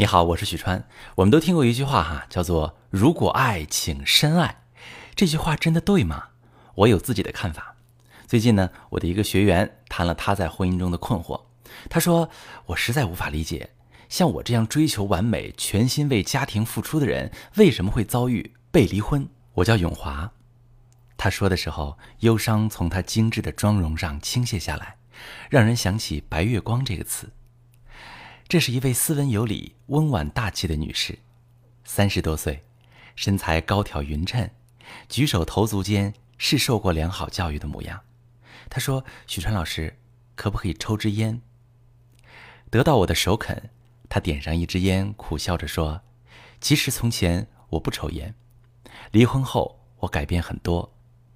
你好，我是许川。我们都听过一句话哈，叫做“如果爱，请深爱”。这句话真的对吗？我有自己的看法。最近呢，我的一个学员谈了他在婚姻中的困惑。他说：“我实在无法理解，像我这样追求完美、全心为家庭付出的人，为什么会遭遇被离婚？”我叫永华。他说的时候，忧伤从他精致的妆容上倾泻下来，让人想起“白月光”这个词。这是一位斯文有礼、温婉大气的女士，三十多岁，身材高挑匀称，举手投足间是受过良好教育的模样。她说：“许川老师，可不可以抽支烟？”得到我的首肯，她点上一支烟，苦笑着说：“其实从前我不抽烟，离婚后我改变很多，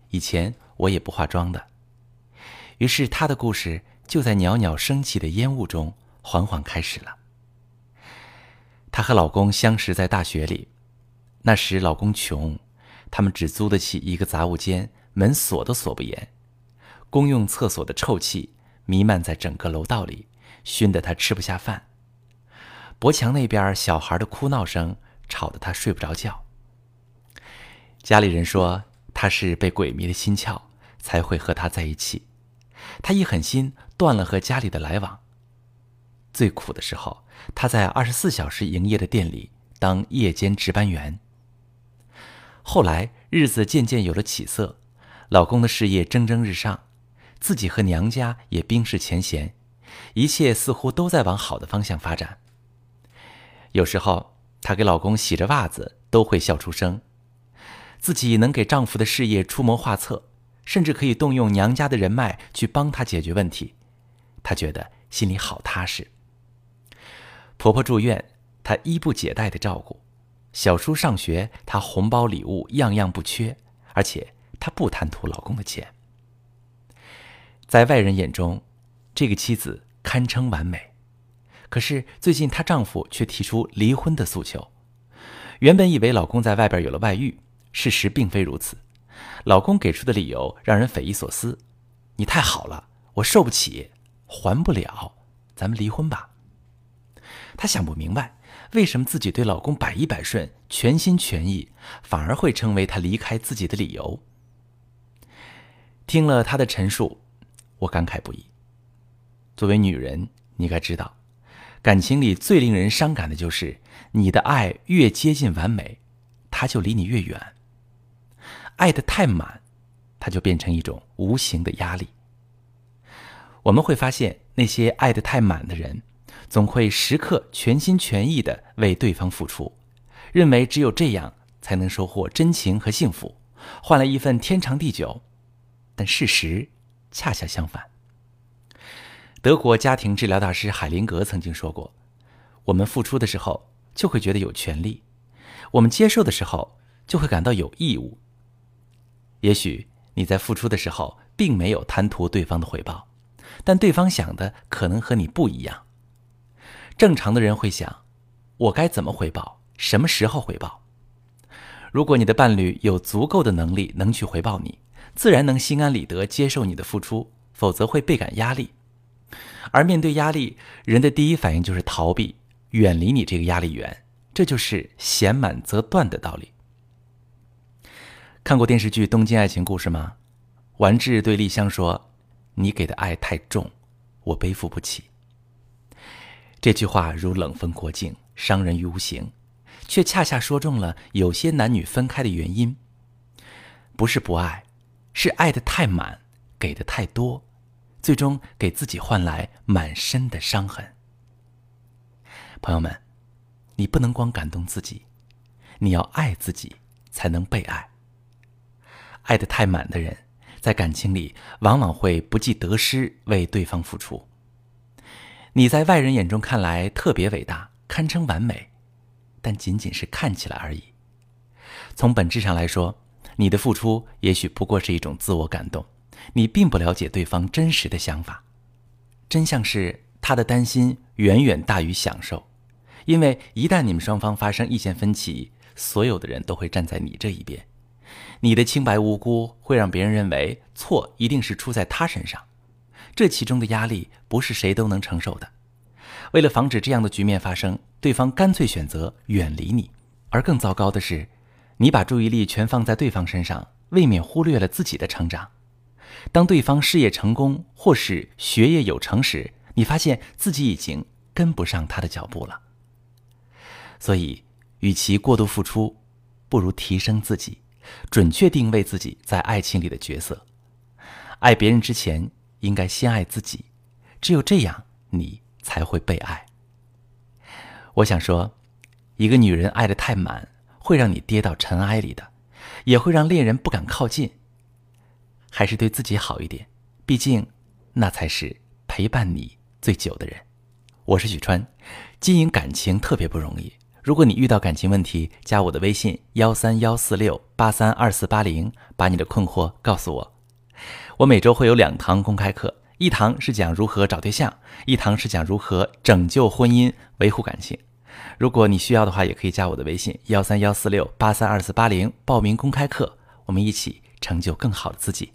以前我也不化妆的。”于是她的故事就在袅袅升起的烟雾中。缓缓开始了。她和老公相识在大学里，那时老公穷，他们只租得起一个杂物间，门锁都锁不严，公用厕所的臭气弥漫在整个楼道里，熏得她吃不下饭。博墙那边小孩的哭闹声吵得她睡不着觉。家里人说她是被鬼迷了心窍，才会和他在一起。她一狠心断了和家里的来往。最苦的时候，她在二十四小时营业的店里当夜间值班员。后来日子渐渐有了起色，老公的事业蒸蒸日上，自己和娘家也冰释前嫌，一切似乎都在往好的方向发展。有时候她给老公洗着袜子都会笑出声，自己能给丈夫的事业出谋划策，甚至可以动用娘家的人脉去帮他解决问题，她觉得心里好踏实。婆婆住院，她衣不解带的照顾；小叔上学，她红包礼物样样不缺，而且她不贪图老公的钱。在外人眼中，这个妻子堪称完美。可是最近她丈夫却提出离婚的诉求。原本以为老公在外边有了外遇，事实并非如此。老公给出的理由让人匪夷所思：“你太好了，我受不起，还不了，咱们离婚吧。”她想不明白，为什么自己对老公百依百顺、全心全意，反而会成为他离开自己的理由。听了她的陈述，我感慨不已。作为女人，你该知道，感情里最令人伤感的就是，你的爱越接近完美，他就离你越远；爱的太满，他就变成一种无形的压力。我们会发现，那些爱的太满的人。总会时刻全心全意的为对方付出，认为只有这样才能收获真情和幸福，换来一份天长地久。但事实恰恰相反。德国家庭治疗大师海灵格曾经说过：“我们付出的时候就会觉得有权利，我们接受的时候就会感到有义务。也许你在付出的时候并没有贪图对方的回报，但对方想的可能和你不一样。”正常的人会想，我该怎么回报？什么时候回报？如果你的伴侣有足够的能力能去回报你，自然能心安理得接受你的付出，否则会倍感压力。而面对压力，人的第一反应就是逃避，远离你这个压力源。这就是嫌满则断的道理。看过电视剧《东京爱情故事》吗？完治对丽香说：“你给的爱太重，我背负不起。”这句话如冷风过境，伤人于无形，却恰恰说中了有些男女分开的原因。不是不爱，是爱的太满，给的太多，最终给自己换来满身的伤痕。朋友们，你不能光感动自己，你要爱自己，才能被爱。爱的太满的人，在感情里往往会不计得失为对方付出。你在外人眼中看来特别伟大，堪称完美，但仅仅是看起来而已。从本质上来说，你的付出也许不过是一种自我感动，你并不了解对方真实的想法。真相是，他的担心远远大于享受，因为一旦你们双方发生意见分歧，所有的人都会站在你这一边，你的清白无辜会让别人认为错一定是出在他身上。这其中的压力不是谁都能承受的，为了防止这样的局面发生，对方干脆选择远离你。而更糟糕的是，你把注意力全放在对方身上，未免忽略了自己的成长。当对方事业成功或是学业有成时，你发现自己已经跟不上他的脚步了。所以，与其过度付出，不如提升自己，准确定位自己在爱情里的角色。爱别人之前，应该先爱自己，只有这样，你才会被爱。我想说，一个女人爱的太满，会让你跌到尘埃里的，也会让恋人不敢靠近。还是对自己好一点，毕竟，那才是陪伴你最久的人。我是许川，经营感情特别不容易。如果你遇到感情问题，加我的微信幺三幺四六八三二四八零，把你的困惑告诉我。我每周会有两堂公开课，一堂是讲如何找对象，一堂是讲如何拯救婚姻、维护感情。如果你需要的话，也可以加我的微信幺三幺四六八三二四八零报名公开课，我们一起成就更好的自己。